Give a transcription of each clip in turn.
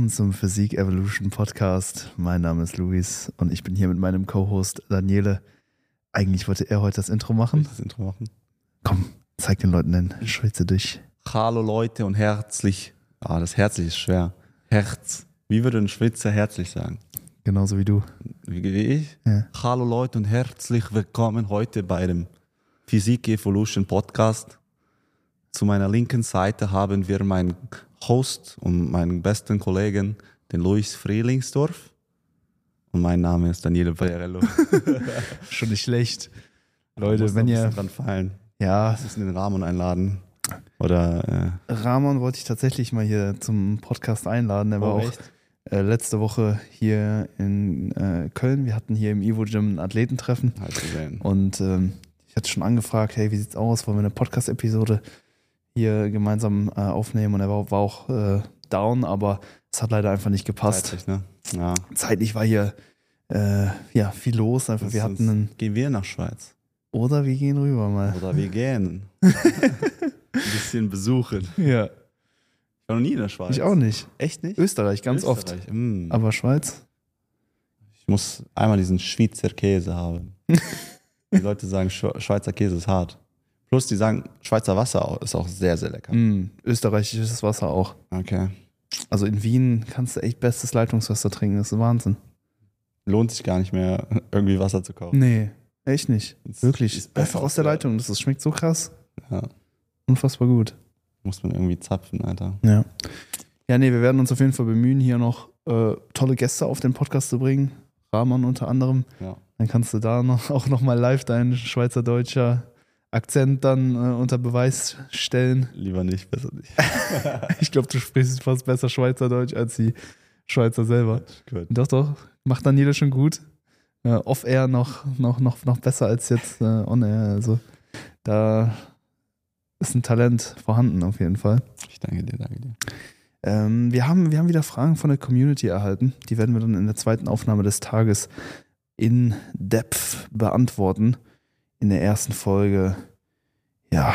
Willkommen zum Physik Evolution Podcast. Mein Name ist Luis und ich bin hier mit meinem Co-Host Daniele. Eigentlich wollte er heute das Intro machen. das Intro machen? Komm, zeig den Leuten den Schwitze durch. Hallo Leute und herzlich. Ah, das herzlich ist schwer. Herz. Wie würde ein Schwitzer herzlich sagen? Genauso wie du. Wie, wie ich? Ja. Hallo Leute und herzlich willkommen heute bei dem Physik Evolution Podcast. Zu meiner linken Seite haben wir meinen Host und meinen besten Kollegen, den Luis Frielingsdorf. Und mein Name ist Daniele Perello. Schon nicht schlecht. Leute, wenn ihr. dran fallen. Ja, Das ist in den Rahmen einladen. Oder äh, Ramon wollte ich tatsächlich mal hier zum Podcast einladen. Er war Oh, auch äh, letzte Woche hier in äh, Köln. Wir hatten hier im Ivo Gym ein Athletentreffen. halt gesehen. Und ähm, ich hatte schon angefragt, hey, wie sieht's aus? Wollen wir eine Podcast-Episode hier gemeinsam äh, aufnehmen? Und er war, war auch äh, down, aber es hat leider einfach nicht gepasst. Zeitlich, ne? Ja. Zeitlich war hier äh, ja viel los. Einfach, wir hatten einen. Gehen wir nach Schweiz. Oder wir gehen rüber mal. Oder wir gehen. Ein bisschen besuchen. Ja. Ich war noch nie in der Schweiz. Ich auch nicht. Echt nicht? Österreich, ganz Österreich. Mm. oft. Aber Schweiz? ich muss einmal diesen Schweizer Käse haben. die Leute sagen, Schwe- Schweizer Käse ist hart. Plus, die sagen, Schweizer Wasser ist auch sehr, sehr lecker. Mm, österreichisches Wasser auch. Okay. Also in Wien kannst du echt bestes Leitungswasser trinken. Das ist Wahnsinn. Lohnt sich gar nicht mehr, irgendwie Wasser zu kaufen. Nee, echt nicht. Es Wirklich. ist besser Einfach aus der Leitung. Das, das schmeckt so krass. Ja. Unfassbar gut. Muss man irgendwie zapfen, Alter. Ja. Ja, nee, wir werden uns auf jeden Fall bemühen, hier noch äh, tolle Gäste auf den Podcast zu bringen. Rahman unter anderem. Ja. Dann kannst du da noch, auch nochmal live deinen schweizerdeutscher Akzent dann äh, unter Beweis stellen. Lieber nicht, besser nicht. Ich glaube, du sprichst fast besser Schweizerdeutsch als die Schweizer selber. Gut. Doch, doch. Macht Daniele schon gut. Äh, Off-Air noch, noch, noch, noch besser als jetzt äh, On-Air. Also da ist ein Talent vorhanden auf jeden Fall. Ich danke dir, danke dir. Ähm, wir, haben, wir haben wieder Fragen von der Community erhalten. Die werden wir dann in der zweiten Aufnahme des Tages in Depth beantworten. In der ersten Folge, ja,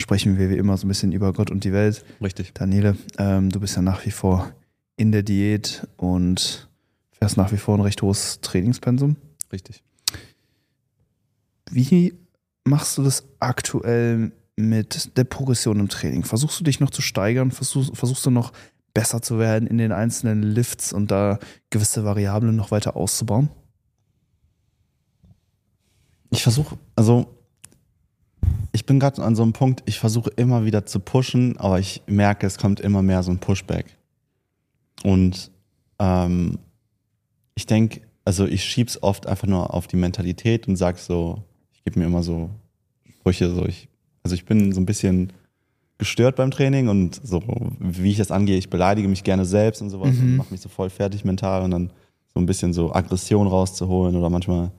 sprechen wir wie immer so ein bisschen über Gott und die Welt. Richtig. Daniele, ähm, du bist ja nach wie vor in der Diät und fährst nach wie vor ein recht hohes Trainingspensum. Richtig. Wie machst du das aktuell mit der Progression im Training? Versuchst du dich noch zu steigern? Versuchst, versuchst du noch besser zu werden in den einzelnen Lifts und da gewisse Variablen noch weiter auszubauen? Ich versuche, also ich bin gerade an so einem Punkt, ich versuche immer wieder zu pushen, aber ich merke, es kommt immer mehr so ein Pushback. Und ähm, ich denke, also ich schieb's oft einfach nur auf die Mentalität und sag so, ich gebe mir immer so Sprüche, so ich, also ich bin so ein bisschen gestört beim Training und so, wie ich das angehe, ich beleidige mich gerne selbst und sowas und Mhm. mache mich so voll fertig mental und dann so ein bisschen so Aggression rauszuholen oder manchmal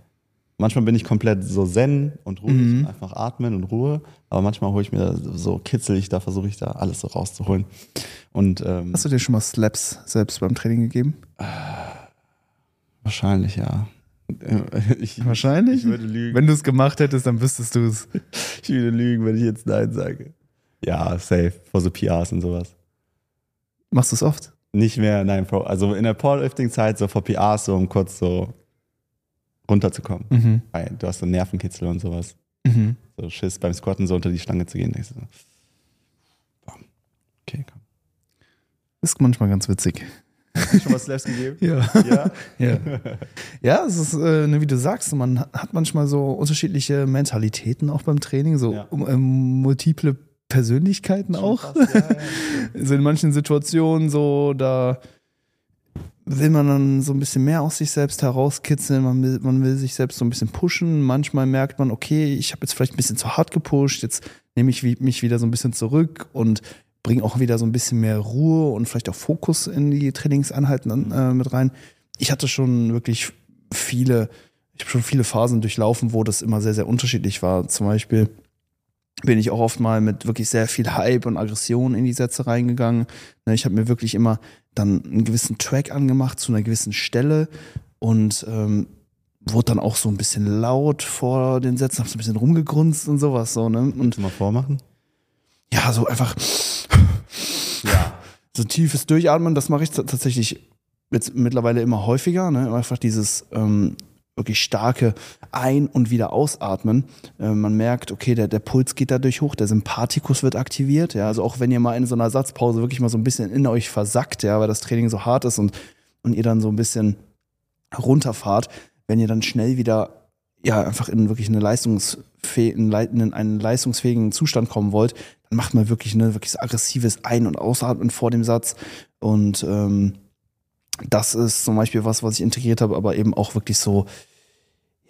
Manchmal bin ich komplett so zen und ruhig, Mhm. einfach atmen und Ruhe. Aber manchmal hole ich mir da so kitzel ich da, versuche ich da alles so rauszuholen. Und ähm, Hast du dir schon mal Slaps selbst beim Training gegeben? wahrscheinlich ja. Ich, Wahrscheinlich. Ich würde lügen. Wenn du es gemacht hättest, dann wüsstest du es. ich würde lügen, wenn ich jetzt Nein sage. Ja, safe. Vor so PRs und sowas. Machst du es oft? Nicht mehr, nein, Bro. Also in der Powerlifting-Zeit so vor PRs, so um kurz so runterzukommen. Mhm. Weil Du hast so Nervenkitzel und sowas. Mhm. So Schiss beim Squatten so unter die Stange zu gehen. Denkst du so, okay, komm. Ist manchmal ganz witzig. Schon mal Slaps gegeben? Ja. Ja. Ja, ja es ist, äh, ne, wie du sagst, man hat manchmal so unterschiedliche Mentalitäten auch beim Training, so Ja. ähm, multiple Persönlichkeiten auch. Schon fast, ja, ja. Also in manchen Situationen so, da will man dann so ein bisschen mehr aus sich selbst herauskitzeln, man will, man will sich selbst so ein bisschen pushen. Manchmal merkt man, okay, ich habe jetzt vielleicht ein bisschen zu hart gepusht, jetzt nehme ich mich wieder so ein bisschen zurück und bringe auch wieder so ein bisschen mehr Ruhe und vielleicht auch Fokus in die Trainingseinheiten an, äh, mit rein. Ich hatte schon wirklich viele, ich habe schon viele Phasen durchlaufen, wo das immer sehr, sehr unterschiedlich war. Zum Beispiel bin ich auch oft mal mit wirklich sehr viel Hype und Aggression in die Sätze reingegangen. Ne, Ich habe mir wirklich immer dann einen gewissen Track angemacht zu einer gewissen Stelle und ähm, wurde dann auch so ein bisschen laut vor den Sätzen, hab so ein bisschen rumgegrunzt und sowas so, ne? Und Kannst du mal vormachen? ja, so einfach Ja. so tiefes Durchatmen, das mache ich tatsächlich jetzt mittlerweile immer häufiger. Ne? Einfach dieses ähm, wirklich starke Ein- und wieder Ausatmen. Äh, man merkt, okay, der, der Puls geht dadurch hoch, der Sympathikus wird aktiviert. Ja, also auch wenn ihr mal in so einer Satzpause wirklich mal so ein bisschen in euch versackt, ja, weil das Training so hart ist und, und ihr dann so ein bisschen runterfahrt, wenn ihr dann schnell wieder ja einfach in wirklich eine leistungsfähigen, in einen leistungsfähigen Zustand kommen wollt, dann macht man wirklich ein wirklich aggressives Ein- und Ausatmen vor dem Satz und ähm, das ist zum Beispiel was, was ich integriert habe, aber eben auch wirklich so,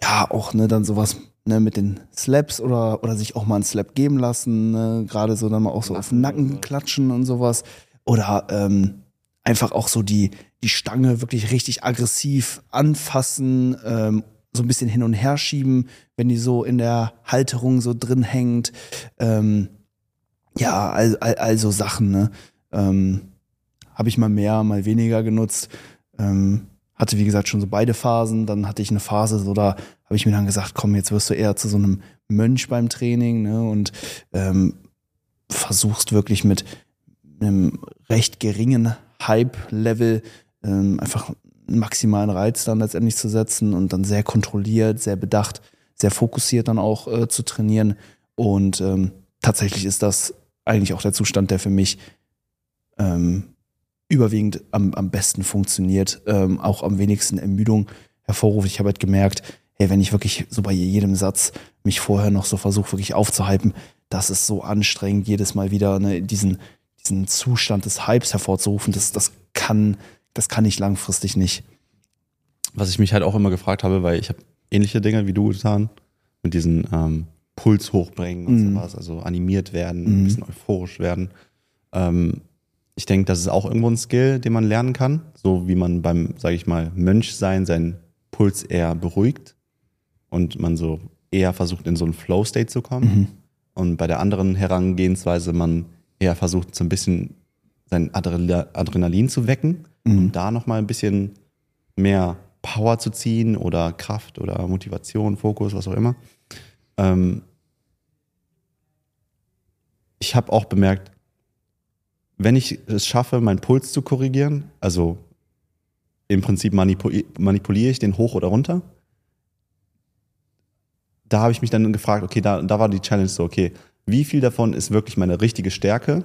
ja, auch ne, dann sowas ne, mit den Slaps oder, oder sich auch mal einen Slap geben lassen, ne? gerade so dann mal auch so auf den Nacken klatschen und sowas. Oder ähm, einfach auch so die, die Stange wirklich richtig aggressiv anfassen, ähm, so ein bisschen hin und her schieben, wenn die so in der Halterung so drin hängt. Ähm, ja, all, all, all so Sachen, ne? Ähm, habe ich mal mehr, mal weniger genutzt. Ähm, hatte, wie gesagt, schon so beide Phasen. Dann hatte ich eine Phase, so da habe ich mir dann gesagt, komm, jetzt wirst du eher zu so einem Mönch beim Training ne? und ähm, versuchst wirklich mit einem recht geringen Hype-Level ähm, einfach einen maximalen Reiz dann letztendlich zu setzen und dann sehr kontrolliert, sehr bedacht, sehr fokussiert dann auch äh, zu trainieren. Und ähm, tatsächlich ist das eigentlich auch der Zustand, der für mich ähm, überwiegend am, am besten funktioniert, ähm, auch am wenigsten Ermüdung hervorruft. Ich habe halt gemerkt, hey, wenn ich wirklich so bei jedem Satz mich vorher noch so versuche, wirklich aufzuhypen, das ist so anstrengend, jedes Mal wieder ne, diesen, diesen Zustand des Hypes hervorzurufen. Das, das, kann, das kann ich langfristig nicht. Was ich mich halt auch immer gefragt habe, weil ich habe ähnliche Dinge wie du getan, mit diesen ähm, Puls hochbringen und mm. sowas, also animiert werden, mm. ein bisschen euphorisch werden. Ähm, ich denke, das ist auch irgendwo ein Skill, den man lernen kann. So wie man beim, sage ich mal, Mönchsein seinen Puls eher beruhigt und man so eher versucht, in so einen Flow-State zu kommen. Mhm. Und bei der anderen Herangehensweise man eher versucht, so ein bisschen sein Adrenalin zu wecken mhm. und da nochmal ein bisschen mehr Power zu ziehen oder Kraft oder Motivation, Fokus, was auch immer. Ähm ich habe auch bemerkt, wenn ich es schaffe, meinen Puls zu korrigieren, also im Prinzip manipuliere ich den hoch oder runter, da habe ich mich dann gefragt, okay, da, da war die Challenge so, okay, wie viel davon ist wirklich meine richtige Stärke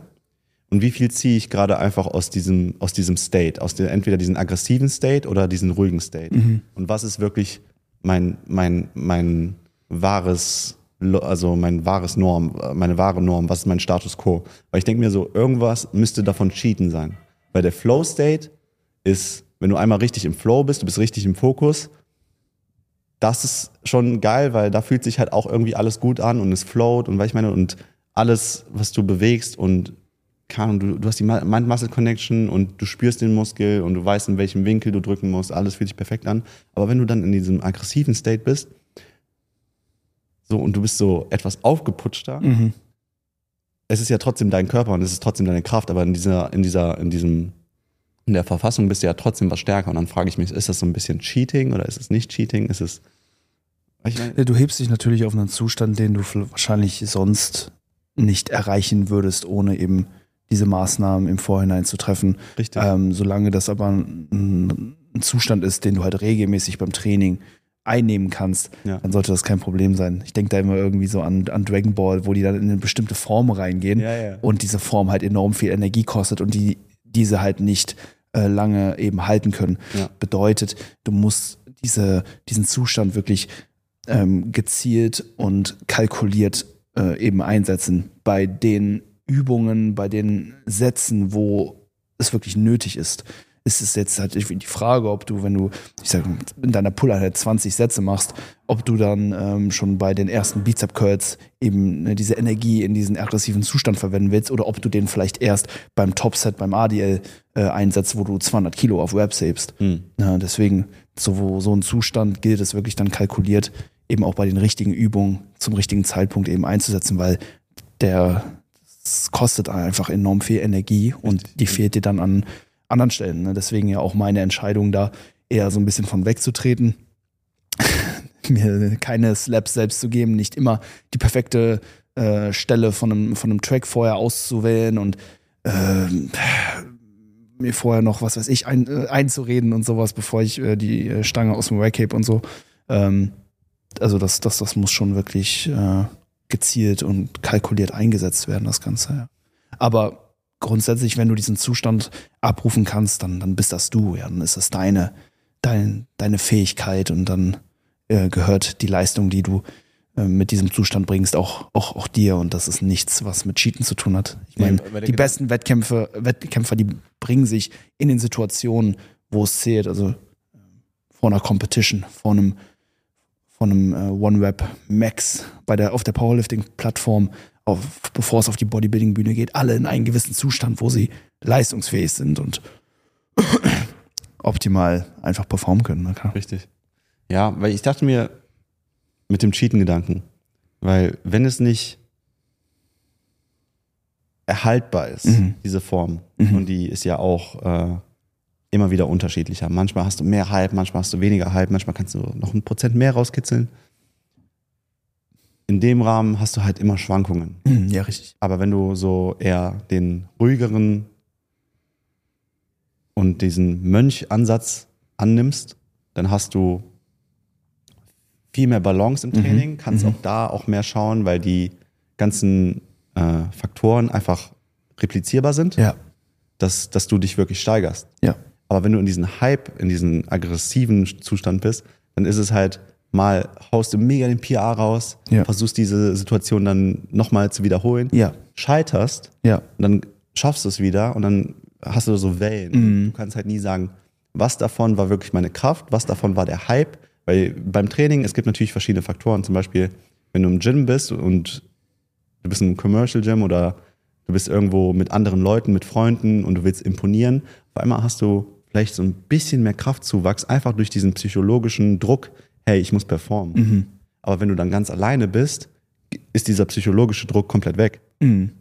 und wie viel ziehe ich gerade einfach aus diesem, aus diesem State, aus der, entweder diesen aggressiven State oder diesen ruhigen State. Mhm. Und was ist wirklich mein, mein, mein wahres also mein wahres Norm, meine wahre Norm, was ist mein Status quo? Weil ich denke mir so, irgendwas müsste davon Cheaten sein. Weil der Flow State ist, wenn du einmal richtig im Flow bist, du bist richtig im Fokus, das ist schon geil, weil da fühlt sich halt auch irgendwie alles gut an und es float und weil ich meine, und alles, was du bewegst und kann, du, du hast die Mind-Muscle-Connection und du spürst den Muskel und du weißt, in welchem Winkel du drücken musst, alles fühlt sich perfekt an. Aber wenn du dann in diesem aggressiven State bist, so und du bist so etwas aufgeputschter. Mhm. Es ist ja trotzdem dein Körper und es ist trotzdem deine Kraft, aber in dieser, in dieser, in diesem, in der Verfassung bist du ja trotzdem was stärker. Und dann frage ich mich, ist das so ein bisschen Cheating oder ist es nicht Cheating? Ist es. Ich mein, du hebst dich natürlich auf einen Zustand, den du wahrscheinlich sonst nicht erreichen würdest, ohne eben diese Maßnahmen im Vorhinein zu treffen. Richtig. Ähm, solange das aber ein, ein, Zustand ist, den du halt regelmäßig beim Training einnehmen kannst, ja. dann sollte das kein Problem sein. Ich denke da immer irgendwie so an, an Dragon Ball, wo die dann in eine bestimmte Form reingehen ja, ja. und diese Form halt enorm viel Energie kostet und die diese halt nicht äh, lange eben halten können. Bedeutet, du musst diese, diesen Zustand wirklich ähm, gezielt und kalkuliert äh, eben einsetzen bei den Übungen, bei den Sätzen, wo es wirklich nötig ist ist es jetzt halt die Frage, ob du, wenn du, ich sag, in deiner Pull-Einheit 20 Sätze machst, ob du dann ähm, schon bei den ersten Bizep-Curls eben ne, diese Energie in diesen aggressiven Zustand verwenden willst oder ob du den vielleicht erst beim Topset, beim ADL äh, einsetzt, wo du 200 Kilo auf Webs hebst. Mhm. Ja, deswegen, so, so ein Zustand gilt es wirklich dann kalkuliert, eben auch bei den richtigen Übungen zum richtigen Zeitpunkt eben einzusetzen, weil der, es kostet einfach enorm viel Energie und die fehlt dir dann an anderen Stellen. Ne? Deswegen ja auch meine Entscheidung da eher so ein bisschen von wegzutreten, mir keine Slaps selbst zu geben, nicht immer die perfekte äh, Stelle von einem, von einem Track vorher auszuwählen und äh, mir vorher noch, was weiß ich, ein, äh, einzureden und sowas, bevor ich äh, die äh, Stange aus dem Rack heb und so. Ähm, also das, das, das muss schon wirklich äh, gezielt und kalkuliert eingesetzt werden, das Ganze. Ja. Aber grundsätzlich, wenn du diesen Zustand abrufen kannst, dann, dann bist das du, ja, dann ist das deine, dein, deine Fähigkeit und dann äh, gehört die Leistung, die du äh, mit diesem Zustand bringst, auch, auch, auch dir. Und das ist nichts, was mit Cheaten zu tun hat. Ich meine, der die besten Wettkämpfe, Wettkämpfer, die bringen sich in den Situationen, wo es zählt, also äh, vor einer Competition, vor einem von einem äh, OneWeb Max bei der, auf der Powerlifting-Plattform, auf, bevor es auf die Bodybuilding-Bühne geht, alle in einen gewissen Zustand, wo sie leistungsfähig sind und optimal einfach performen können. Klar. Richtig. Ja, weil ich dachte mir mit dem Cheaten-Gedanken, weil wenn es nicht erhaltbar ist, Mhm. diese Form, Mhm. und die ist ja auch äh, immer wieder unterschiedlicher. Manchmal hast du mehr Hype, manchmal hast du weniger Hype, manchmal kannst du noch ein Prozent mehr rauskitzeln. In dem Rahmen hast du halt immer Schwankungen. Mhm, Ja, richtig. Aber wenn du so eher den ruhigeren und diesen Mönch-Ansatz annimmst, dann hast du viel mehr Balance im Training, kannst auch da auch mehr schauen, weil die ganzen äh, Faktoren einfach replizierbar sind, Ja, dass, dass du dich wirklich steigerst. ja. Aber wenn du in diesen Hype, in diesen aggressiven Zustand bist, dann ist es halt mal haust du mega den PR raus, Ja. versuchst diese Situation dann nochmal zu wiederholen, Ja, scheiterst ja. und dann schaffst du es wieder und dann hast du so Wellen. Mhm. Du kannst halt nie sagen, was davon war wirklich meine Kraft, was davon war der Hype. Weil beim Training, es gibt natürlich verschiedene Faktoren. Zum Beispiel, wenn du im Gym bist und du bist im Commercial Gym oder du bist irgendwo mit anderen Leuten, mit Freunden und du willst imponieren, auf einmal hast du vielleicht so ein bisschen mehr Kraftzuwachs, einfach durch diesen psychologischen Druck, hey, ich muss performen. Mhm. Aber wenn du dann ganz alleine bist, ist dieser psychologische Druck komplett weg. Mhm.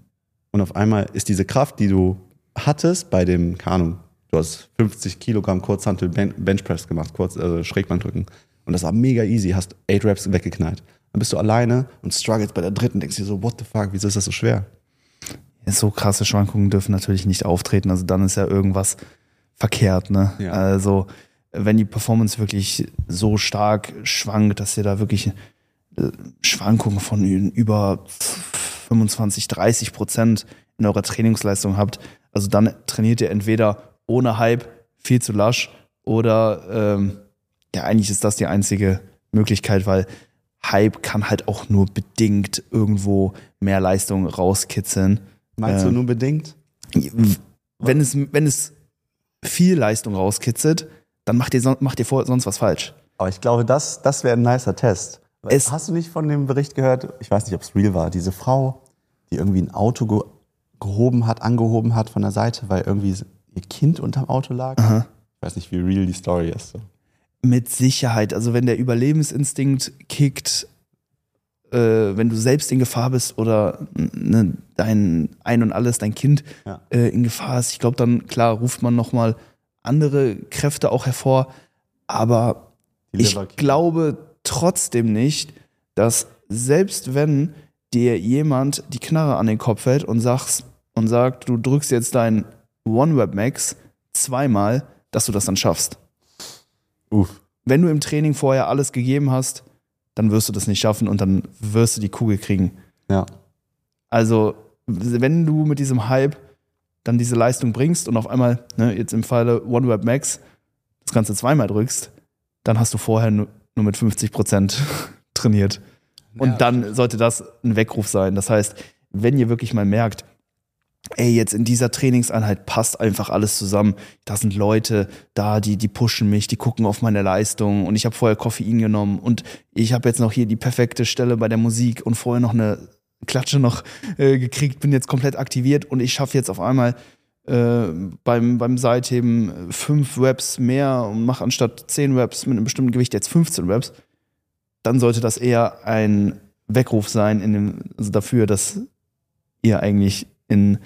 Und auf einmal ist diese Kraft, die du hattest bei dem, keine Ahnung, du hast 50 Kilogramm Kurzhantel Ben- Benchpress gemacht, kurz, also Schrägbankdrücken. Und das war mega easy, hast 8 Reps weggeknallt. Dann bist du alleine und struggles bei der dritten, denkst dir so, what the fuck, wieso ist das so schwer? Ja, So krasse Schwankungen dürfen natürlich nicht auftreten. Also dann ist ja irgendwas verkehrt. Ne? Ja. Also wenn die Performance wirklich so stark schwankt, dass ihr da wirklich äh, Schwankungen von über 25, 30 Prozent in eurer Trainingsleistung habt, also dann trainiert ihr entweder ohne Hype viel zu lasch oder ähm, ja, eigentlich ist das die einzige Möglichkeit, weil Hype kann halt auch nur bedingt irgendwo mehr Leistung rauskitzeln. Meinst du Ähm, nur bedingt? Wenn es, wenn es viel Leistung rauskitzelt, dann macht ihr, macht ihr vor, sonst was falsch. Aber ich glaube, das, das wäre ein nicer Test. Es- Hast du nicht von dem Bericht gehört? Ich weiß nicht, ob es real war. Diese Frau, die irgendwie ein Auto ge gehoben hat, angehoben hat von der Seite, weil irgendwie ihr Kind unterm Auto lag. Aha. Ich weiß nicht, wie real die Story ist. So. Mit Sicherheit. Also wenn der Überlebensinstinkt kickt, äh, wenn du selbst in Gefahr bist oder ne, dein Ein und Alles, dein Kind Ja. äh, in Gefahr ist, ich glaube dann, klar, ruft man nochmal andere Kräfte auch hervor. Aber ich glaube trotzdem nicht, dass selbst wenn dir jemand die Knarre an den Kopf hält und sagst und sagt, du drückst jetzt dein OneWeb Max zweimal, dass du das dann schaffst. Uff. Wenn du im Training vorher alles gegeben hast, dann wirst du das nicht schaffen und dann wirst du die Kugel kriegen. Ja. Also, wenn du mit diesem Hype dann diese Leistung bringst und auf einmal, ne, jetzt im Falle OneWeb Max, das Ganze zweimal drückst, dann hast du vorher nur, nur mit 50 Prozent trainiert. Und Ja, dann sollte das ein Weckruf sein. Das heißt, wenn ihr wirklich mal merkt, ey, jetzt in dieser Trainingseinheit passt einfach alles zusammen. Da sind Leute da, die, die pushen mich, die gucken auf meine Leistung und ich habe vorher Koffein genommen und ich habe jetzt noch hier die perfekte Stelle bei der Musik und vorher noch eine Klatsche noch äh, gekriegt, bin jetzt komplett aktiviert und ich schaffe jetzt auf einmal äh, beim, beim Seitheben fünf Reps mehr und mache anstatt zehn Reps mit einem bestimmten Gewicht jetzt 15 Reps, dann sollte das eher ein Weckruf sein in dem, also dafür, dass ihr eigentlich in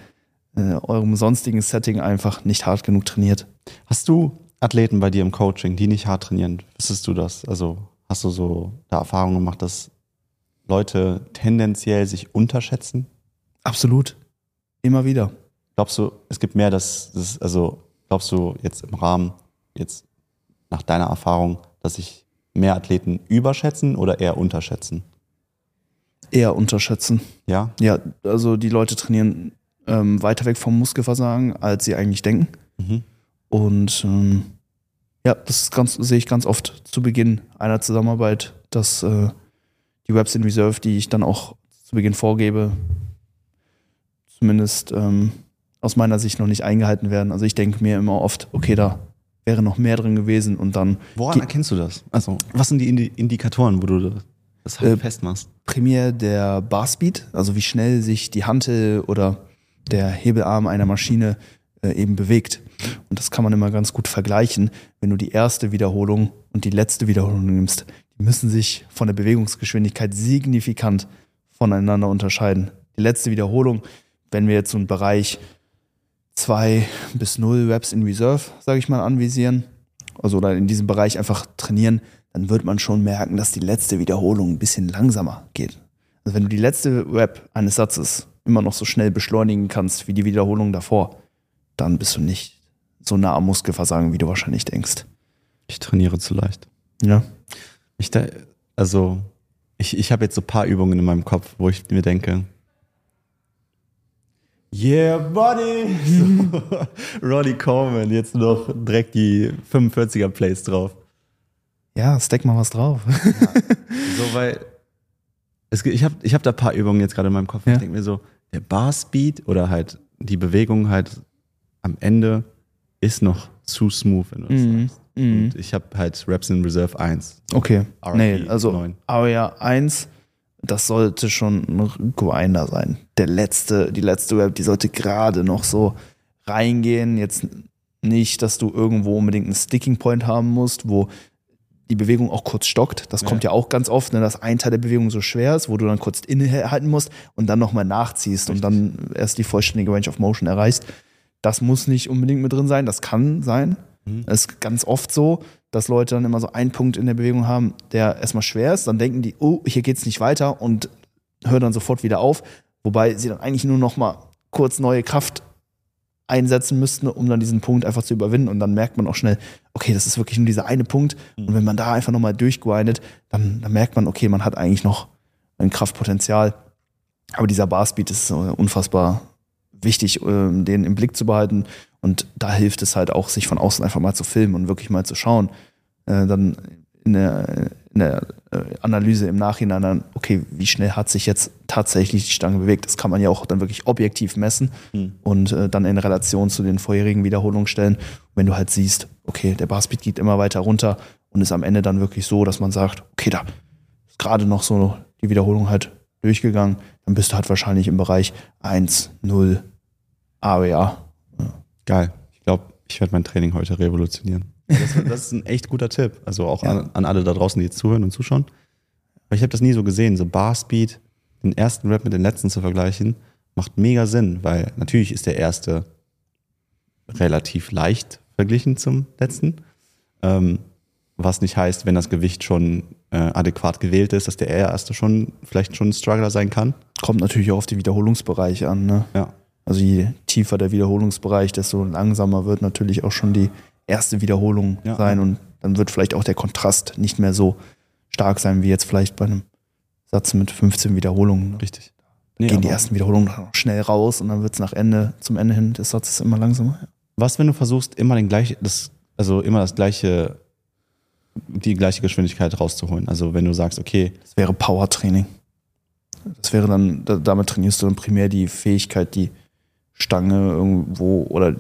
äh, eurem sonstigen Setting einfach nicht hart genug trainiert. Hast du Athleten bei dir im Coaching, die nicht hart trainieren? Wissest du das? Also hast du so da Erfahrung gemacht, dass Leute tendenziell sich unterschätzen? Absolut. Immer wieder. Glaubst du, es gibt mehr, dass das, also glaubst du jetzt im Rahmen, jetzt nach deiner Erfahrung, dass sich mehr Athleten überschätzen oder eher unterschätzen? Eher unterschätzen. Ja? Ja, also die Leute trainieren ähm, weiter weg vom Muskelversagen, als sie eigentlich denken. Mhm. Und ähm, ja, das ganz, sehe ich ganz oft zu Beginn einer Zusammenarbeit, dass äh, die Reps in Reserve, die ich dann auch zu Beginn vorgebe, zumindest ähm, aus meiner Sicht noch nicht eingehalten werden. Also ich denke mir immer oft, okay, da wäre noch mehr drin gewesen und dann Woran erkennst du das? Also, was sind die Indi Indikatoren, wo du das halt Äh, festmachst? primär der Barspeed, also wie schnell sich die Hantel oder der Hebelarm einer Maschine äh, eben bewegt. Und das kann man immer ganz gut vergleichen, wenn du die erste Wiederholung und die letzte Wiederholung nimmst. Die müssen sich von der Bewegungsgeschwindigkeit signifikant voneinander unterscheiden. Die letzte Wiederholung, wenn wir jetzt so einen Bereich 2 bis 0 Reps in Reserve, sage ich mal, anvisieren, also oder in diesem Bereich einfach trainieren, dann wird man schon merken, dass die letzte Wiederholung ein bisschen langsamer geht. Also wenn du die letzte Rep eines Satzes immer noch so schnell beschleunigen kannst wie die Wiederholung davor, dann bist du nicht so nah am Muskelversagen, wie du wahrscheinlich denkst. Ich trainiere zu leicht. Ja. Ich da, also, ich, ich habe jetzt so ein paar Übungen in meinem Kopf, wo ich mir denke, Yeah, buddy! So, Roddy Coleman, jetzt noch direkt die 45er Plays drauf. Ja, stack mal was drauf. So, weil es, ich habe ich hab da ein paar Übungen jetzt gerade in meinem Kopf. Ja. Ich denke mir so, der Bar Speed oder halt die Bewegung halt am Ende ist noch zu smooth, wenn du das Mhm. sagst. Mhm. Und ich habe halt Reps in Reserve 1. Okay. RP nee, also 9. Area 1, das sollte schon ein Grinder sein. Der letzte, die letzte Rep, die sollte gerade noch so reingehen. Jetzt nicht, dass du irgendwo unbedingt einen Sticking Point haben musst, wo die Bewegung auch kurz stockt. Das Ja. kommt ja auch ganz oft, ne, dass ein Teil der Bewegung so schwer ist, wo du dann kurz innehalten musst und dann nochmal nachziehst und dann erst die vollständige Range of Motion erreichst. Das muss nicht unbedingt mit drin sein, das kann sein. Mhm. Es ist ganz oft so, dass Leute dann immer so einen Punkt in der Bewegung haben, der erstmal schwer ist. Dann denken die, oh, hier geht's nicht weiter und hören dann sofort wieder auf. Wobei sie dann eigentlich nur noch mal kurz neue Kraft einsetzen müssten, um dann diesen Punkt einfach zu überwinden. Und dann merkt man auch schnell, okay, das ist wirklich nur dieser eine Punkt. Und wenn man da einfach nochmal durchgrindet, dann, dann merkt man, okay, man hat eigentlich noch ein Kraftpotenzial. Aber dieser Barspeed ist so unfassbar wichtig, ähm, den im Blick zu behalten. Und da hilft es halt auch, sich von außen einfach mal zu filmen und wirklich mal zu schauen. Äh, dann in der, in der äh, Analyse im Nachhinein dann, okay, wie schnell hat sich jetzt tatsächlich die Stange bewegt? Das kann man ja auch dann wirklich objektiv messen Mhm. und äh, dann in Relation zu den vorherigen Wiederholungen stellen. wenn du halt siehst, okay, der Barspeed geht immer weiter runter und ist am Ende dann wirklich so, dass man sagt, okay, da ist gerade noch so die Wiederholung halt durchgegangen, dann bist du halt wahrscheinlich im Bereich 1, 0, AWA. Geil. Ich glaube, ich werde mein Training heute revolutionieren. Das, das ist ein echt guter Tipp. Also auch Ja. an, an alle da draußen, die jetzt zuhören und zuschauen. Weil ich habe das nie so gesehen. So Bar Speed, den ersten Rap mit dem letzten zu vergleichen, macht mega Sinn, weil natürlich ist der erste relativ leicht verglichen zum letzten. Ähm, was nicht heißt, wenn das Gewicht schon äh, adäquat gewählt ist, dass der erste schon vielleicht schon ein Struggler sein kann. Kommt natürlich auch auf die Wiederholungsbereiche an. Ne? Ja. Also je tiefer der Wiederholungsbereich, desto langsamer wird natürlich auch schon die erste Wiederholung Ja. sein und dann wird vielleicht auch der Kontrast nicht mehr so stark sein wie jetzt vielleicht bei einem Satz mit 15 Wiederholungen. Richtig. Nee, Gehen die ersten Wiederholungen schnell raus und dann wird es nach Ende, zum Ende hin des Satzes immer langsamer. Was, wenn du versuchst, immer den gleich, das, also immer das gleiche, die gleiche Geschwindigkeit rauszuholen? Also wenn du sagst, okay, Das wäre Powertraining. Das wäre dann, da- damit trainierst du dann primär die Fähigkeit, die Stange irgendwo oder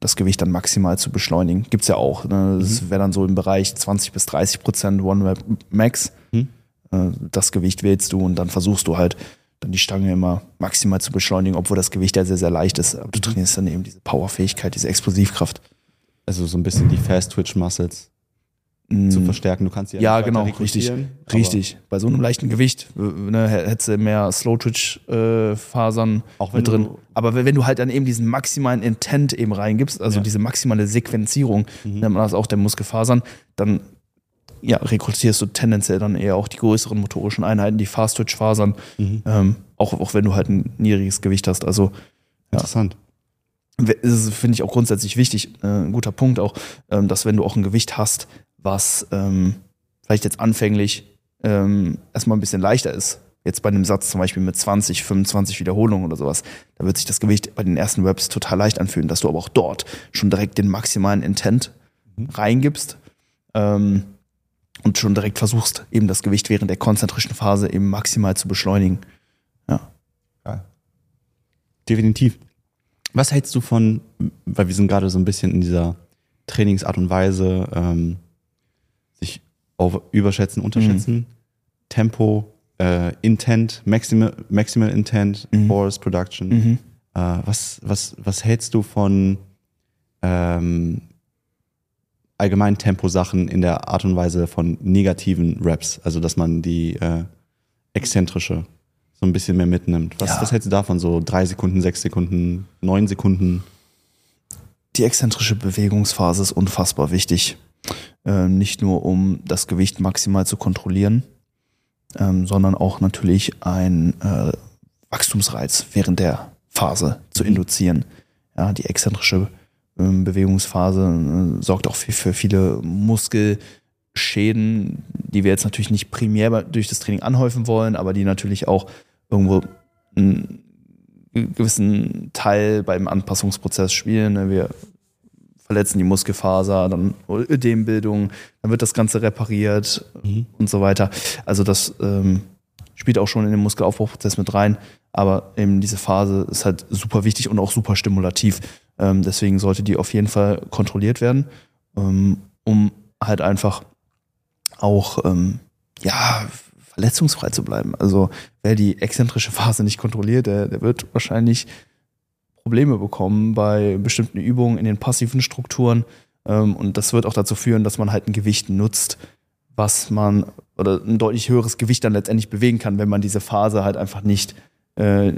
das Gewicht dann maximal zu beschleunigen. Gibt's ja auch. Ne? Das wäre dann so im Bereich 20 bis 30 Prozent One Rep Max. Mhm. Äh, Das Gewicht wählst du und dann versuchst du halt dann die Stange immer maximal zu beschleunigen, obwohl das Gewicht ja sehr, sehr leicht ist. Aber du trainierst dann eben diese Powerfähigkeit, diese Explosivkraft. also so ein bisschen die Fast Twitch Muscles zu verstärken. Du kannst die Mm. Ja, weiter genau, richtig. Richtig. Bei so einem leichten Gewicht äh, ne, hättest du mehr Slow-Twitch-Fasern Auch wenn mit drin. Aber wenn du halt dann eben diesen maximalen Intent eben reingibst, also Ja. diese maximale Sequenzierung, Mhm. nennt man das auch der Muskelfasern, dann ja, rekrutierst du tendenziell dann eher auch die größeren motorischen Einheiten, die Fast-Twitch-Fasern, Mhm. ähm, auch, auch wenn du halt ein niedriges Gewicht hast. Also Interessant. ist, finde ich auch grundsätzlich wichtig, äh, ein guter Punkt auch, ähm, dass wenn du auch ein Gewicht hast, was ähm, vielleicht jetzt anfänglich ähm, erstmal ein bisschen leichter ist, jetzt bei einem Satz zum Beispiel mit 20, 25 Wiederholungen oder sowas, da wird sich das Gewicht bei den ersten Reps total leicht anfühlen, dass du aber auch dort schon direkt den maximalen Intent mhm. reingibst ähm, und schon direkt versuchst, eben das Gewicht während der konzentrischen Phase eben maximal zu beschleunigen. Ja. ja. Definitiv. Was hältst du von, weil wir sind gerade so ein bisschen in dieser Trainingsart und Weise, ähm, sich auf überschätzen, unterschätzen, mhm. Tempo, äh, Intent, Maximal, Maximal Intent, mhm. Force Production. Mhm. Äh, was, was, was hältst du von ähm, allgemeinen Tempo-Sachen in der Art und Weise von negativen Raps? Also, dass man die äh, exzentrische so ein bisschen mehr mitnimmt. Was, ja. was hältst du davon? So drei Sekunden, sechs Sekunden, neun Sekunden? Die exzentrische Bewegungsphase ist unfassbar wichtig. Äh, nicht nur, um das Gewicht maximal zu kontrollieren, ähm, sondern auch natürlich ein äh, Wachstumsreiz während der Phase zu mhm. induzieren. Ja, die exzentrische ähm, Bewegungsphase äh, sorgt auch für, für viele Muskelschäden, die wir jetzt natürlich nicht primär durch das Training anhäufen wollen, aber die natürlich auch irgendwo einen gewissen Teil beim Anpassungsprozess spielen. Ne? Wir verletzen die Muskelfaser, dann Ödembildung, dann wird das Ganze repariert mhm. und so weiter. Also das ähm, spielt auch schon in den Muskelaufbauprozess mit rein. Aber eben diese Phase ist halt super wichtig und auch super stimulativ. Ähm, deswegen sollte die auf jeden Fall kontrolliert werden, ähm, um halt einfach auch ähm, ja verletzungsfrei zu bleiben. Also wer die exzentrische Phase nicht kontrolliert, der, der wird wahrscheinlich Probleme bekommen bei bestimmten Übungen in den passiven Strukturen. Ähm, und das wird auch dazu führen, dass man halt ein Gewicht nutzt, was man oder ein deutlich höheres Gewicht dann letztendlich bewegen kann, wenn man diese Phase halt einfach nicht, äh,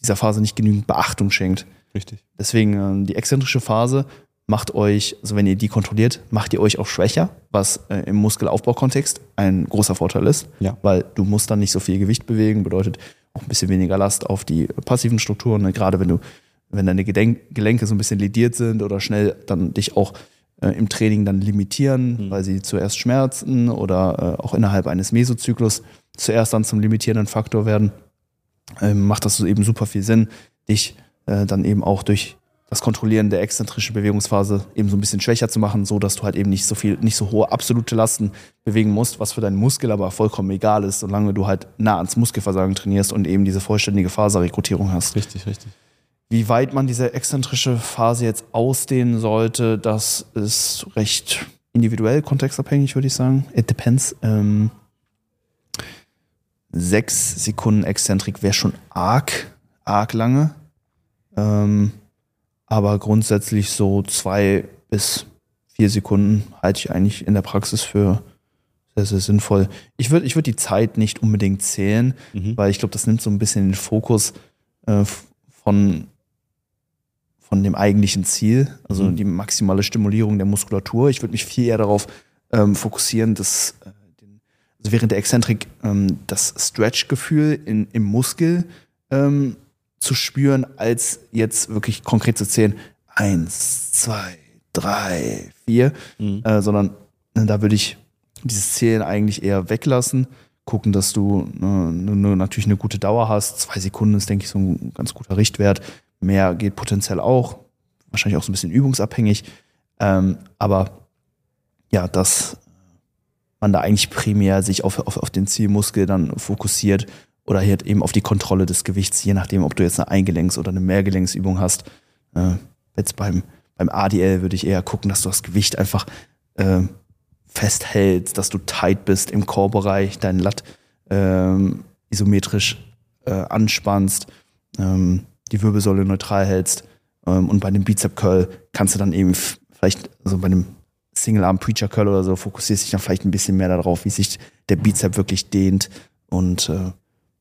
dieser Phase nicht genügend Beachtung schenkt. Richtig. Deswegen äh, die exzentrische Phase macht euch, also wenn ihr die kontrolliert, macht ihr euch auch schwächer, was äh, im Muskelaufbaukontext ein großer Vorteil ist, ja. weil du musst dann nicht so viel Gewicht bewegen, bedeutet auch ein bisschen weniger Last auf die passiven Strukturen, ne? gerade wenn du wenn deine Gedenk Gelenke so ein bisschen lediert sind oder schnell dann dich auch äh, im Training dann limitieren, mhm. weil sie zuerst schmerzen oder äh, auch innerhalb eines Mesozyklus zuerst dann zum limitierenden Faktor werden, ähm, macht das so eben super viel Sinn, dich äh, dann eben auch durch das Kontrollieren der exzentrischen Bewegungsphase eben so ein bisschen schwächer zu machen, so dass du halt eben nicht so viel, nicht so hohe absolute Lasten bewegen musst, was für deinen Muskel aber vollkommen egal ist, solange du halt nah ans Muskelversagen trainierst und eben diese vollständige Faserrekrutierung hast. Richtig, richtig. Wie weit man diese exzentrische Phase jetzt ausdehnen sollte, das ist recht individuell, kontextabhängig, würde ich sagen. It depends. Ähm, sechs Sekunden Exzentrik wäre schon arg, arg lange. Ähm, aber grundsätzlich so zwei bis vier Sekunden halte ich eigentlich in der Praxis für sehr, sehr sinnvoll. Ich würde ich würd die Zeit nicht unbedingt zählen, mhm. weil ich glaube, das nimmt so ein bisschen den Fokus äh, von von dem eigentlichen Ziel, also mhm. die maximale Stimulierung der Muskulatur. Ich würde mich viel eher darauf ähm, fokussieren, dass äh, den, also während der Exzentrik ähm, das Stretch-Gefühl im Muskel ähm, zu spüren, als jetzt wirklich konkret zu zählen, eins, zwei, drei, vier, mhm. äh, sondern äh, da würde ich dieses Zählen eigentlich eher weglassen, gucken, dass du äh, natürlich eine gute Dauer hast. Zwei Sekunden ist, denke ich, so ein ganz guter Richtwert. Mehr geht potenziell auch. Wahrscheinlich auch so ein bisschen übungsabhängig. Ähm, aber ja, dass man da eigentlich primär sich auf, auf, auf den Zielmuskel dann fokussiert oder halt eben auf die Kontrolle des Gewichts, je nachdem, ob du jetzt eine Eingelenks- oder eine Mehrgelenksübung hast. Äh, jetzt beim, beim ADL würde ich eher gucken, dass du das Gewicht einfach äh, festhältst, dass du tight bist im Core-Bereich, deinen Latt ähm, isometrisch äh, anspannst. Ähm, die Wirbelsäule neutral hältst. Ähm, und bei dem Bizep Curl kannst du dann eben vielleicht, also bei dem Single Arm Preacher Curl oder so, fokussierst dich dann vielleicht ein bisschen mehr darauf, wie sich der Bizep wirklich dehnt. Und äh,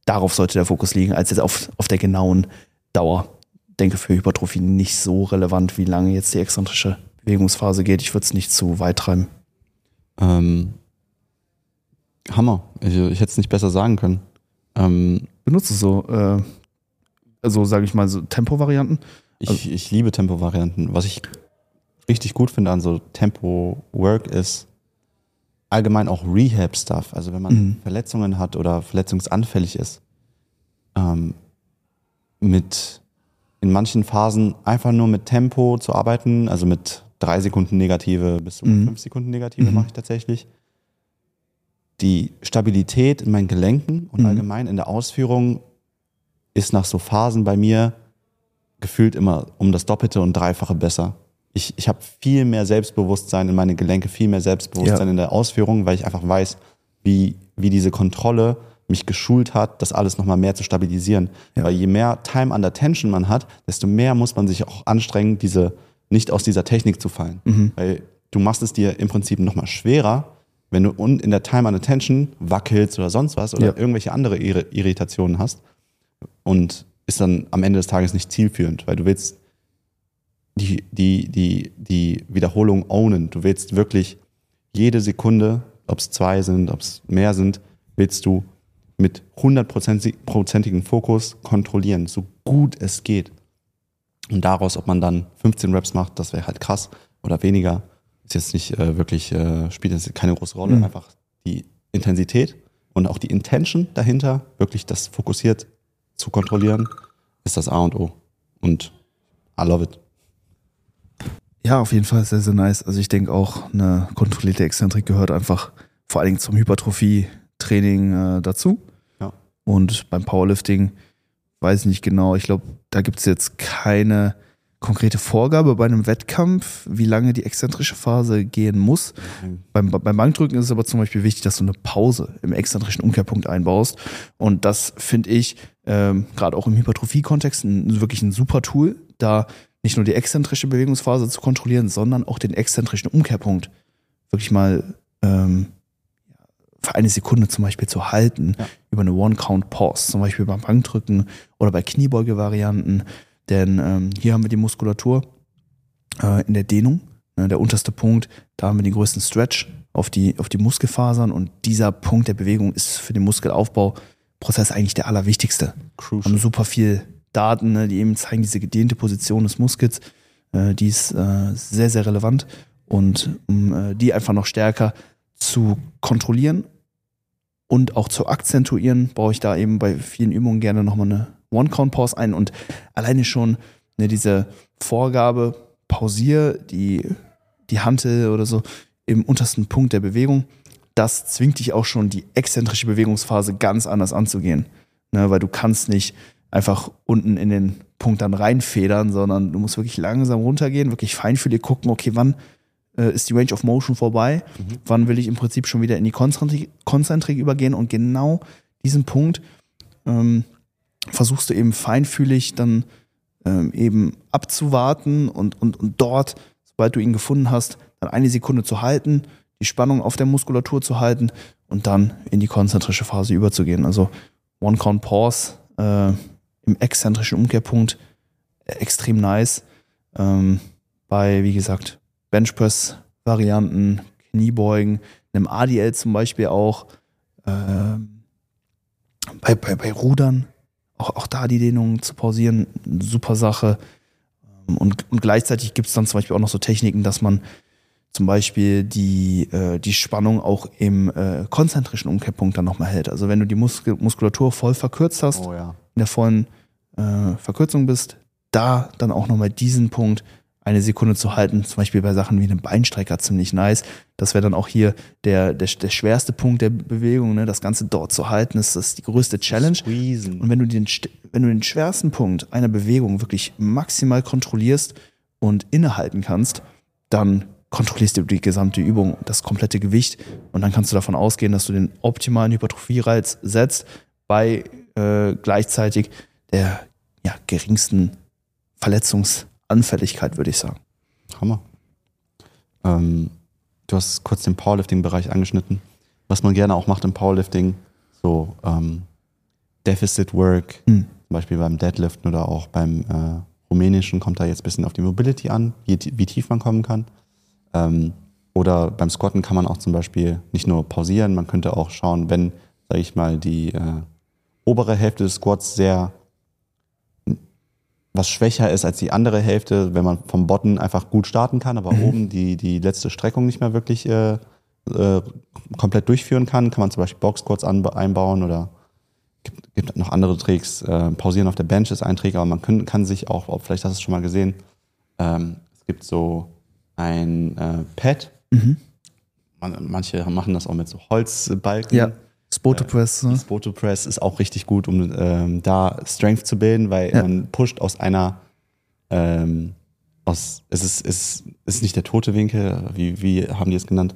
darauf sollte der Fokus liegen, als jetzt auf, auf der genauen Dauer. Ich denke für Hypertrophie nicht so relevant, wie lange jetzt die exzentrische Bewegungsphase geht. Ich würde es nicht zu weit treiben. Ähm, Hammer. Ich, ich hätte es nicht besser sagen können. Ähm, Benutze so äh, also sage ich mal, so Tempo-Varianten. Ich, ich liebe Tempo-Varianten. Was ich richtig gut finde an so Tempo-Work ist allgemein auch Rehab-Stuff. Also wenn man Mhm. Verletzungen hat oder verletzungsanfällig ist, ähm, mit in manchen Phasen einfach nur mit Tempo zu arbeiten, also mit drei Sekunden Negative bis zu Mhm. fünf Sekunden Negative Mhm. mache ich tatsächlich. Die Stabilität in meinen Gelenken und Mhm. allgemein in der Ausführung ist nach so Phasen bei mir gefühlt immer um das Doppelte und Dreifache besser. Ich, ich habe viel mehr Selbstbewusstsein in meine Gelenke, viel mehr Selbstbewusstsein Ja. in der Ausführung, weil ich einfach weiß, wie, wie diese Kontrolle mich geschult hat, das alles nochmal mehr zu stabilisieren. Ja. Weil je mehr Time under Tension man hat, desto mehr muss man sich auch anstrengen, diese, nicht aus dieser Technik zu fallen. Mhm. Weil du machst es dir im Prinzip nochmal schwerer, wenn du in der Time under Tension wackelst oder sonst was oder Ja. irgendwelche andere Irri- Irritationen hast und ist dann am Ende des Tages nicht zielführend, weil du willst die, die, die, die Wiederholung ownen. Du willst wirklich jede Sekunde, ob es zwei sind, ob es mehr sind, willst du mit hundertprozentigem Fokus kontrollieren, so gut es geht. Und daraus, ob man dann 15 Reps macht, das wäre halt krass oder weniger, ist jetzt nicht äh, wirklich, äh, spielt jetzt keine große Rolle. Mhm. Einfach die Intensität und auch die Intention dahinter, wirklich das fokussiert zu kontrollieren, ist das A und O. Und I love it. Ja, auf jeden Fall sehr, sehr nice. Also ich denke auch, eine kontrollierte Exzentrik gehört einfach vor allen Dingen zum Hypertrophie-Training äh, dazu. Ja. Und beim Powerlifting weiß ich nicht genau. Ich glaube, da gibt es jetzt keine konkrete Vorgabe bei einem Wettkampf, wie lange die exzentrische Phase gehen muss. Beim, beim Bankdrücken ist es aber zum Beispiel wichtig, dass du eine Pause im exzentrischen Umkehrpunkt einbaust. Und das finde ich ähm, gerade auch im Hypertrophie-Kontext wirklich ein super Tool, da nicht nur die exzentrische Bewegungsphase zu kontrollieren, sondern auch den exzentrischen Umkehrpunkt wirklich mal ähm, für eine Sekunde zum Beispiel zu halten Ja. über eine One-Count-Pause, zum Beispiel beim Bankdrücken oder bei Kniebeuge-Varianten. Denn ähm, hier haben wir die Muskulatur äh, in der Dehnung. Ne, der unterste Punkt, da haben wir den größten Stretch auf die, auf die Muskelfasern und dieser Punkt der Bewegung ist für den Muskelaufbauprozess eigentlich der allerwichtigste. Wir haben Crucial. super viel Daten, ne, die eben zeigen, diese gedehnte Position des Muskels, äh, die ist äh, sehr, sehr relevant. Und um äh, die einfach noch stärker zu kontrollieren und auch zu akzentuieren, baue ich da eben bei vielen Übungen gerne nochmal eine One-Count-Pause ein. Und alleine schon ne, diese Vorgabe, pausier die, die Hantel oder so im untersten Punkt der Bewegung, das zwingt dich auch schon, die exzentrische Bewegungsphase ganz anders anzugehen. Ne, weil du kannst nicht einfach unten in den Punkt dann reinfedern, sondern du musst wirklich langsam runtergehen, wirklich feinfühlig gucken, okay, wann äh, ist die Range of Motion vorbei, wann will ich im Prinzip schon wieder in die Konzentrik, Konzentrik übergehen? Und genau diesen Punkt ähm, versuchst du eben feinfühlig dann ähm, eben abzuwarten und, und, und dort, sobald du ihn gefunden hast, dann eine Sekunde zu halten, die Spannung auf der Muskulatur zu halten und dann in die konzentrische Phase überzugehen. Also One Count Pause äh, im exzentrischen Umkehrpunkt äh, extrem nice. Ähm, bei, wie gesagt, Benchpress-Varianten, Kniebeugen, einem ADL zum Beispiel auch, ähm, bei, bei, bei Rudern, auch, auch da die Dehnung zu pausieren, super Sache. Ähm, Und, und gleichzeitig gibt es dann zum Beispiel auch noch so Techniken, dass man zum Beispiel die, äh, die Spannung auch im äh, konzentrischen Umkehrpunkt dann nochmal hält. Also wenn du die Muskel Muskulatur voll verkürzt hast, Oh ja. In der vollen äh, Verkürzung bist, da dann auch nochmal diesen Punkt eine Sekunde zu halten, zum Beispiel bei Sachen wie einem Beinstrecker ziemlich nice. Das wäre dann auch hier der, der, der schwerste Punkt der Bewegung, ne? das Ganze dort zu halten, ist das die größte Challenge. Squeezen. Und wenn du den, wenn du den schwersten Punkt einer Bewegung wirklich maximal kontrollierst und innehalten kannst, dann kontrollierst du die gesamte Übung, das komplette Gewicht und dann kannst du davon ausgehen, dass du den optimalen Hypertrophie-Reiz setzt bei äh, gleichzeitig der ja, geringsten Verletzungsanfälligkeit, würde ich sagen. Hammer. Ähm, du hast kurz den Powerlifting-Bereich angeschnitten. Was man gerne auch macht im Powerlifting, so ähm, Deficit Work, Hm. zum Beispiel beim Deadliften oder auch beim äh, rumänischen, kommt da jetzt ein bisschen auf die Mobility an, wie, wie tief man kommen kann. Ähm, oder beim Squatten kann man auch zum Beispiel nicht nur pausieren, man könnte auch schauen, wenn, sage ich mal, die äh, obere Hälfte des Squats sehr was schwächer ist als die andere Hälfte, wenn man vom Bottom einfach gut starten kann, aber Mhm. oben die, die letzte Streckung nicht mehr wirklich äh, äh, komplett durchführen kann, kann man zum Beispiel Boxquads einbauen oder gibt, gibt noch andere Tricks. Äh, Pausieren auf der Bench ist ein Trick, aber man kann, kann sich auch, auch, vielleicht hast du es schon mal gesehen, ähm, es gibt so ein äh, Pad. Mhm. Man, manche machen das auch mit so Holzbalken. Ja. Spoto Press. Ne? Das Photo Press ist auch richtig gut, um ähm, da Strength zu bilden, weil Ja. man pusht aus einer, ähm, aus, es ist, es ist nicht der tote Winkel, wie, wie haben die es genannt?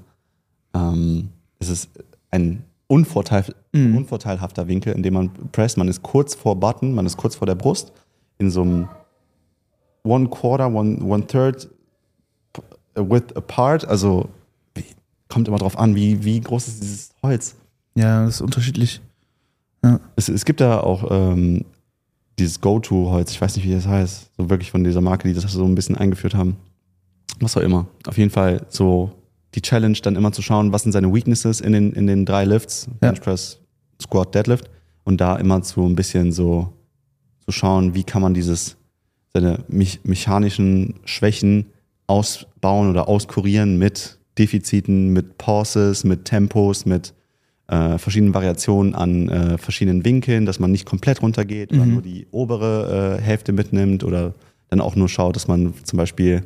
Ähm, es ist ein unvorteil, Mhm. unvorteilhafter Winkel, in dem man presst. Man ist kurz vor Button, man ist kurz vor der Brust, in so einem One Quarter, One, one Third width apart, also kommt immer drauf an, wie, wie groß ist dieses Holz. Ja, das ist unterschiedlich. Es, es gibt da auch ähm, dieses Go-To-Holz, ich weiß nicht, wie das heißt, so wirklich von dieser Marke, die das so ein bisschen eingeführt haben. Was auch immer. Auf jeden Fall so die Challenge, dann immer zu schauen, was sind seine Weaknesses in den, in den drei Lifts, Ja. Bench Press, Squat, Deadlift. Und da immer zu ein bisschen so zu schauen, wie kann man dieses, seine mechanischen Schwächen ausbauen oder auskurieren mit Defiziten, mit Pauses, mit Tempos, mit äh, verschiedenen Variationen an äh, verschiedenen Winkeln, dass man nicht komplett runtergeht oder Mhm. nur die obere äh, Hälfte mitnimmt oder dann auch nur schaut, dass man zum Beispiel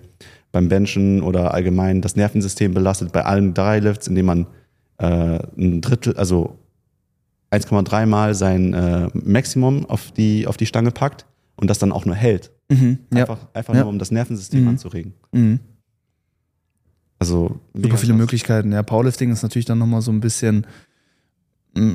beim Benchen oder allgemein das Nervensystem belastet bei allen drei Lifts, indem man äh, ein Drittel, also 1,3 Mal sein äh, Maximum auf die, auf die Stange packt und das dann auch nur hält. Mhm. Ja. Einfach, einfach Ja. nur, um das Nervensystem Mhm. anzuregen. Mhm. Also Super viele. Möglichkeiten. Ja, Powerlifting ist natürlich dann nochmal so ein bisschen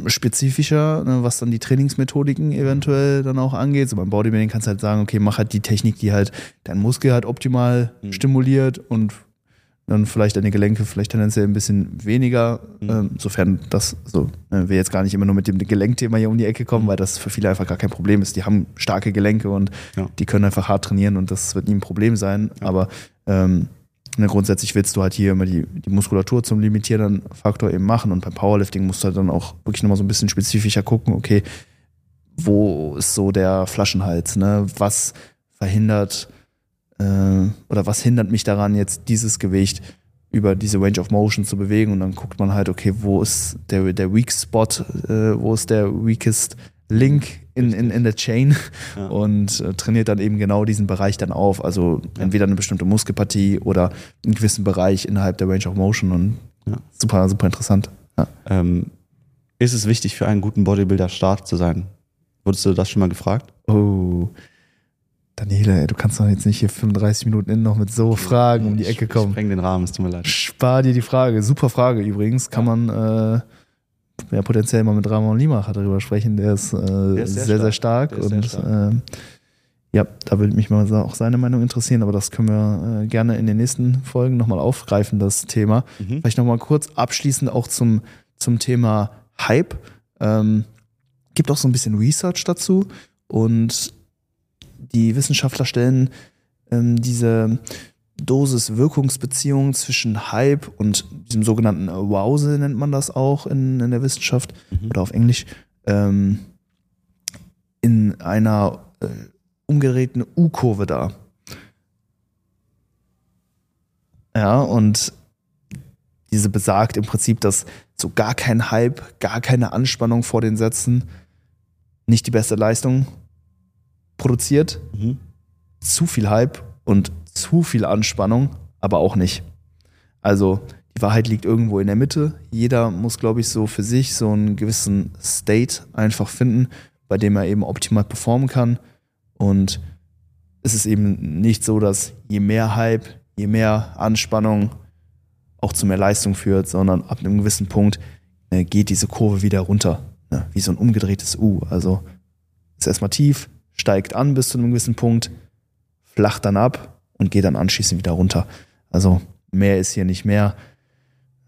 spezifischer, ne, was dann die Trainingsmethodiken eventuell dann auch angeht. So beim Bodybuilding kannst du halt sagen, okay, mach halt die Technik, die halt deinen Muskel halt optimal Mhm. stimuliert und dann vielleicht deine Gelenke vielleicht tendenziell ein bisschen weniger, Mhm. ähm, sofern das so, ne, wir jetzt gar nicht immer nur mit dem Gelenkthema hier um die Ecke kommen, weil das für viele einfach gar kein Problem ist. Die haben starke Gelenke und Ja. die können einfach hart trainieren und das wird nie ein Problem sein. Aber ähm, ne, grundsätzlich willst du halt hier immer die, die Muskulatur zum limitierenden Faktor eben machen und beim Powerlifting musst du halt dann auch wirklich nochmal so ein bisschen spezifischer gucken, okay, wo ist so der Flaschenhals, ne? Was verhindert äh, oder was hindert mich daran, jetzt dieses Gewicht über diese Range of Motion zu bewegen und dann guckt man halt, okay, wo ist der, der Weak Spot, äh, wo ist der weakest Link in, in, in der Chain Ja. und äh, trainiert dann eben genau diesen Bereich dann auf. Also entweder eine bestimmte Muskelpartie oder einen gewissen Bereich innerhalb der Range of Motion und Ja. super, super interessant. Ja. Ähm, ist es wichtig für einen guten Bodybuilder stark zu sein? Wurdest du das schon mal gefragt? Oh. Daniele, ey, du kannst doch jetzt nicht hier 35 Minuten innen noch mit so Fragen um die Ecke Ich kommen. spreng den Rahmen, es tut mir leid. Spar dir die Frage. Super Frage übrigens. Kann man äh, ja, potenziell mal mit Ramon Limacher darüber sprechen. Der ist, äh, ist sehr sehr, sehr stark. Der sehr und stark. ähm, ja, da würde mich mal auch seine Meinung interessieren, aber das können wir äh, gerne in den nächsten Folgen nochmal aufgreifen, das Thema. Mhm. Vielleicht nochmal kurz abschließend auch zum, zum Thema Hype. Ähm, gibt auch so ein bisschen Research dazu und die Wissenschaftler stellen ähm, diese Dosis-Wirkungsbeziehung zwischen Hype und diesem sogenannten Arousal nennt man das auch in, in der Wissenschaft Mhm. oder auf Englisch ähm, in einer äh, umgedrehten U-Kurve dar. Ja, und diese besagt im Prinzip, dass so gar kein Hype, gar keine Anspannung vor den Sätzen nicht die beste Leistung produziert. Mhm. Zu viel Hype und zu viel Anspannung, aber auch nicht. Also die Wahrheit liegt irgendwo in der Mitte. Jeder muss, glaube ich, so für sich so einen gewissen State einfach finden, bei dem er eben optimal performen kann. Und es ist eben nicht so, dass je mehr Hype, je mehr Anspannung auch zu mehr Leistung führt, sondern ab einem gewissen Punkt äh, geht diese Kurve wieder runter. Ne? Wie so ein umgedrehtes U. Also ist erstmal tief, steigt an bis zu einem gewissen Punkt, flacht dann ab und geht dann anschließend wieder runter. Also mehr ist hier nicht mehr.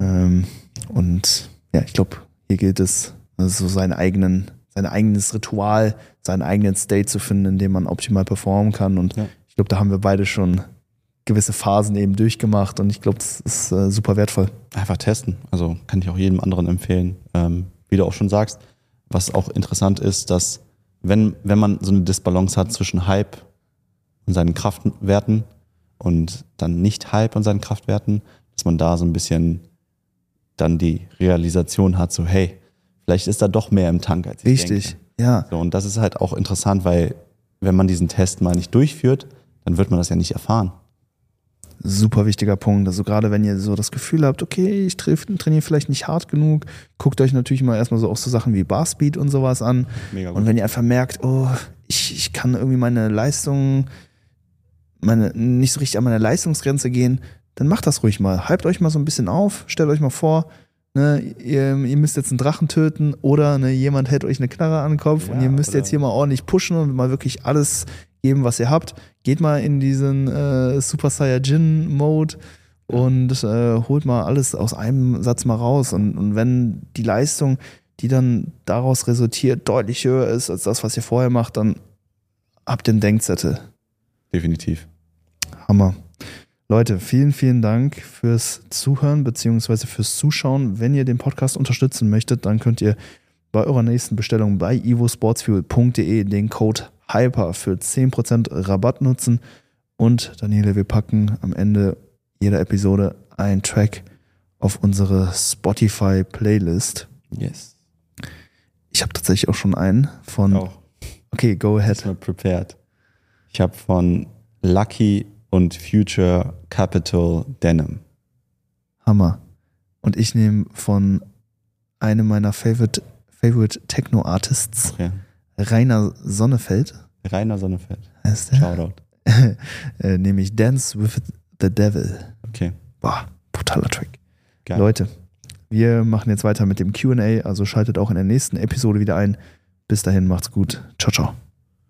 Ähm, und ja, ich glaube, hier gilt es, so seinen eigenen, sein eigenes Ritual, seinen eigenen State zu finden, in dem man optimal performen kann. Und Ja. ich glaube, da haben wir beide schon gewisse Phasen eben durchgemacht und ich glaube, das ist äh, super wertvoll. Einfach testen. Also kann ich auch jedem anderen empfehlen. Ähm, wie du auch schon sagst, was auch interessant ist, dass wenn, wenn man so eine Disbalance hat zwischen Hype und seinen Kraftwerten und dann nicht Hype und seinen Kraftwerten, dass man da so ein bisschen dann die Realisation hat, so hey, vielleicht ist da doch mehr im Tank als ich Richtig, denke. ja. So, und das ist halt auch interessant, weil wenn man diesen Test mal nicht durchführt, dann wird man das ja nicht erfahren. Super wichtiger Punkt. Also gerade wenn ihr so das Gefühl habt, okay, ich trainiere vielleicht nicht hart genug, guckt euch natürlich mal erstmal so auch so Sachen wie Barspeed und sowas an. Mega gut. Und wenn ihr einfach merkt, oh, ich, ich kann irgendwie meine Leistung, meine, nicht so richtig an meine Leistungsgrenze gehen, dann macht das ruhig mal. Hypt euch mal so ein bisschen auf, stellt euch mal vor, ne, ihr, ihr müsst jetzt einen Drachen töten oder ne, jemand hält euch eine Knarre an den Kopf Ja, und ihr müsst jetzt hier mal ordentlich pushen und mal wirklich alles geben, was ihr habt. Geht mal in diesen äh, Super Saiyajin-Mode und äh, holt mal alles aus einem Satz mal raus. Und, und wenn die Leistung, die dann daraus resultiert, deutlich höher ist als das, was ihr vorher macht, dann habt einen Denkzettel. Definitiv. Hammer. Leute, vielen, vielen Dank fürs Zuhören bzw. fürs Zuschauen. Wenn ihr den Podcast unterstützen möchtet, dann könnt ihr bei eurer nächsten Bestellung bei evosportsfuel.de den Code HYPER für 10% Rabatt nutzen. Und Daniele, wir packen am Ende jeder Episode einen Track auf unsere Spotify-Playlist. Yes. Ich habe tatsächlich auch schon einen von. Auch. Okay, go ahead. Prepared. Ich habe von Lucky und Future Capital Denim. Hammer. Und ich nehme von einem meiner Favorite, Favorite Techno-Artists, Okay. Rainer Sonnefeld, Rainer Sonnefeld. heißt der, Shoutout. äh, nehme ich Dance with the Devil. Okay. Boah, brutaler Track. Geil. Leute, wir machen jetzt weiter mit dem QA, also schaltet auch in der nächsten Episode wieder ein. Bis dahin, macht's gut. Ciao, ciao.